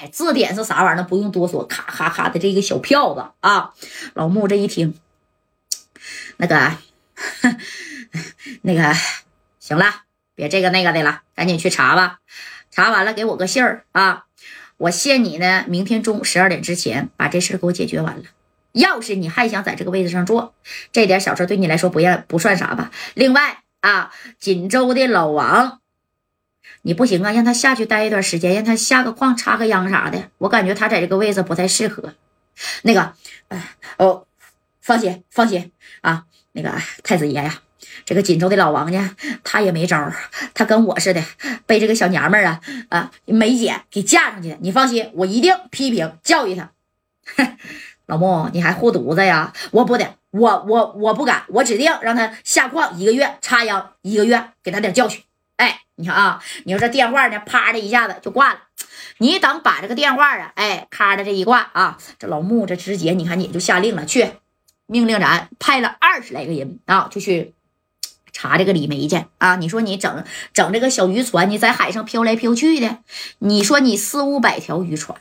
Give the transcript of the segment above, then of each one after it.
哎，字典是啥玩意儿？不用多说，咔咔咔的这个小票子啊。老穆这一听，那个，那个，行了，别这个那个的了，赶紧去查吧。查完了给我个信儿啊，我限你呢，明天中午十二点之前把这事给我解决完了。要是你还想在这个位置上坐，这点小事对你来说不要不算啥吧？另外啊，锦州的老王。你不行啊，让他下去待一段时间，让他下个矿、插个秧啥的。我感觉他在这个位置不太适合。那个，哎，哦，放心，放心啊。那个太子爷呀，这个锦州的老王呢，他也没招他跟我似的，被这个小娘们儿啊啊梅姐给架上去的。你放心，我一定批评教育他。老穆，你还护犊子呀？我不得，我我我不敢，我指定让他下矿一个月，插秧一个月，给他点教训。哎。你看啊，你说这电话呢，啪的一下子就挂了。你等把这个电话啊，哎，咔的这一挂啊，这老穆这直接你看，你就下令了，去命令咱派了二十来个人啊，就去查这个李梅去啊。你说你整整这个小渔船，你在海上飘来飘去的，你说你四五百条渔船，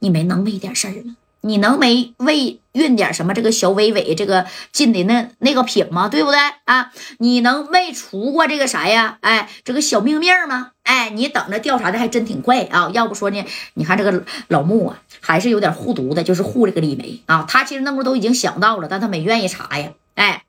你没能没点事儿吗？你能没为运点什么这个小伟伟这个进的那那个品吗？对不对啊？你能没出过这个啥呀？哎，这个小命命吗？哎，你等着调查的还真挺快啊！要不说呢，你看这个老穆啊，还是有点护犊子，就是护这个李梅啊。他其实那么都已经想到了，但他没愿意查呀。哎，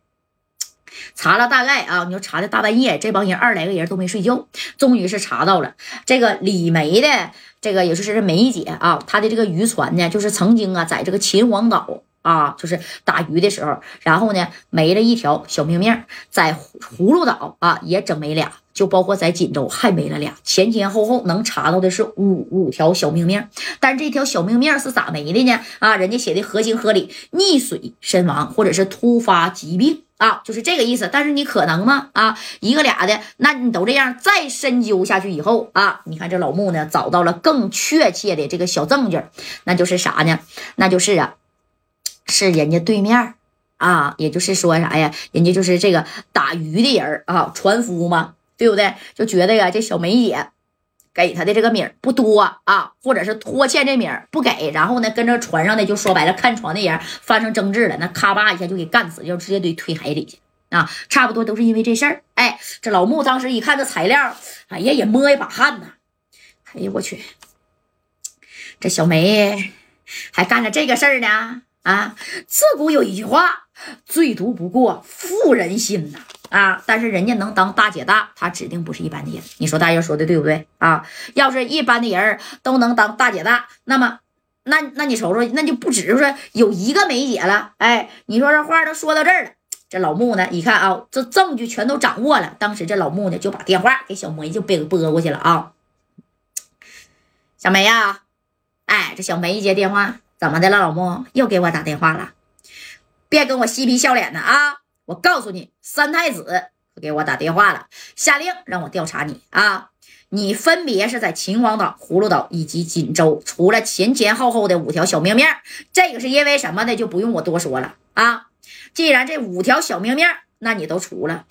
查了大概啊，你说查的大半夜，这帮人二来个人都没睡觉，终于是查到了这个李梅的。这个也就是这梅姐啊，她的这个渔船呢，就是曾经啊，在这个秦皇岛啊，就是打鱼的时候，然后呢没了一条小命命，在葫芦岛啊也整没俩，就包括在锦州还没了俩，前前后后能查到的是五五条小命命，但是这条小命命是咋没的呢？啊，人家写的合情合理，溺水身亡或者是突发疾病。啊，就是这个意思，但是你可能吗？啊，一个俩的，那你都这样，再深究下去以后啊，你看这老穆呢，找到了更确切的这个小证据，那就是啥呢？那就是啊，是人家对面啊，也就是说啥呀？人家就是这个打鱼的人啊，船夫嘛，对不对？就觉得呀，这小梅姐。给他的这个米不多啊，或者是拖欠这米不给，然后呢，跟着船上的就说白了，看船的人发生争执了，那咔吧一下就给干死，就直接得推海里去啊，差不多都是因为这事儿。哎，这老穆当时一看这材料，哎呀，也摸一把汗呐。哎呀，我去，这小梅还干了这个事儿呢啊！自古有一句话，最毒不过妇人心呐。啊！但是人家能当大姐大，她指定不是一般的人。你说大爷说的对不对啊？要是一般的人都能当大姐大，那么，那那你瞅瞅，那就不只是说有一个梅姐了。哎，你说这话都说到这儿了，这老穆呢？一看啊，这证据全都掌握了。当时这老穆呢，就把电话给小梅就给拨过去了啊。小梅呀，哎，这小梅一接电话，怎么的了？老穆又给我打电话了，别跟我嬉皮笑脸的啊！我告诉你，三太子给我打电话了，下令让我调查你啊！你分别是在秦皇岛、葫芦岛以及锦州，除了前前后后的五条小命命，这个是因为什么的，就不用我多说了啊！既然这五条小命命，那你都除了，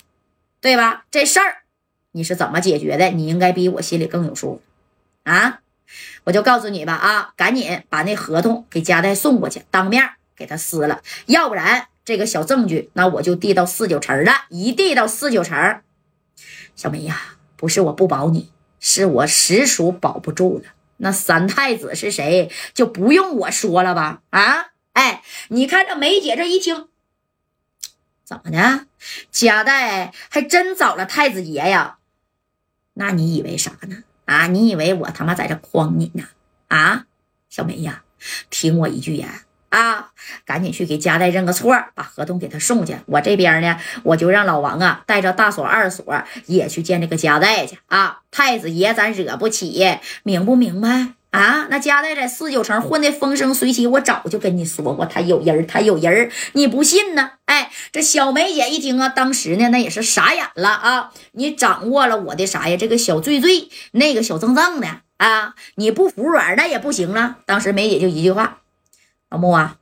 对吧？这事儿你是怎么解决的？你应该比我心里更有数啊！我就告诉你吧啊，赶紧把那合同给夹代送过去，当面给他撕了，要不然。这个小证据，那我就递到四九城了。一递到四九城，小梅呀，不是我不保你，是我实属保不住了。那三太子是谁，就不用我说了吧？啊，哎，你看这梅姐这一听，怎么的？贾代还真找了太子爷呀？那你以为啥呢？啊，你以为我他妈在这诓你呢？啊，小梅呀，听我一句言。啊，赶紧去给家代认个错，把合同给他送去。我这边呢，我就让老王啊带着大锁、二锁也去见这个家代去啊。太子爷咱惹不起，明不明白啊？那家代在四九城混的风生水起，我早就跟你说过，他有人他有人你不信呢？哎，这小梅姐一听啊，当时呢那也是傻眼了啊。你掌握了我的啥呀？这个小醉醉，那个小正正的啊，你不服软那也不行了。当时梅姐就一句话。老穆啊，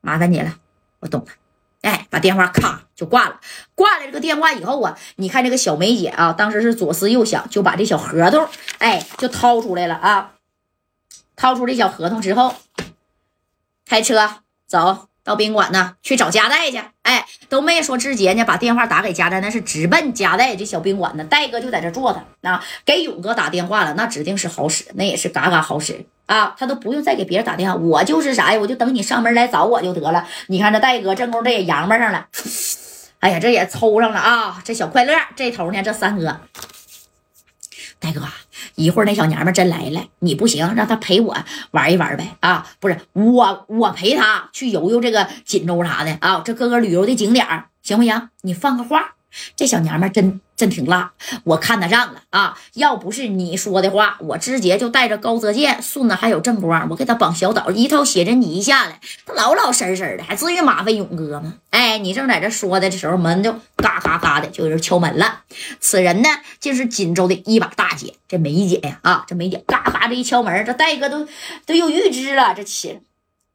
麻烦你了，我懂了。哎，把电话咔就挂了。挂了这个电话以后啊，你看这个小梅姐啊，当时是左思右想，就把这小合同哎就掏出来了啊。掏出这小合同之后，开车走到宾馆呢，去找加代去。哎，都没说直接呢，把电话打给加代，那是直奔加代这小宾馆呢。戴哥就在这坐着，那给勇哥打电话了，那指定是好使，那也是嘎嘎好使啊！他都不用再给别人打电话，我就是啥呀？我就等你上门来找我就得了。你看这戴哥这功夫这也洋巴上了，哎呀，这也抽上了啊！这小快乐这头呢，这三哥。大哥，一会儿那小娘们真来了，你不行，让她陪我玩一玩呗啊！不是我，我陪她去游游这个锦州啥的啊，这各个旅游的景点行不行？你放个话，这小娘们真。真挺辣，我看得上了啊！要不是你说的话，我直接就带着高泽健、顺子还有正光，我给他绑小岛，一套写真集下来，他老老实实的，还至于麻烦勇哥吗？哎，你正在这说的这时候，门就嘎嘎嘎的就有人敲门了。此人呢，就是锦州的一把大姐，这梅姐呀啊，这梅姐嘎嘎这一敲门，这戴哥都都有预知了，这起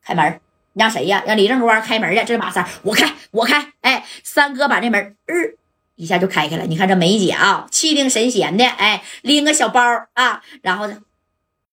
开门让谁呀？让李正光开门去。这马三，我开我开。哎，三哥把这门儿。一下就开开了，你看这梅姐啊，气定神闲的，哎，拎个小包啊，然后呢，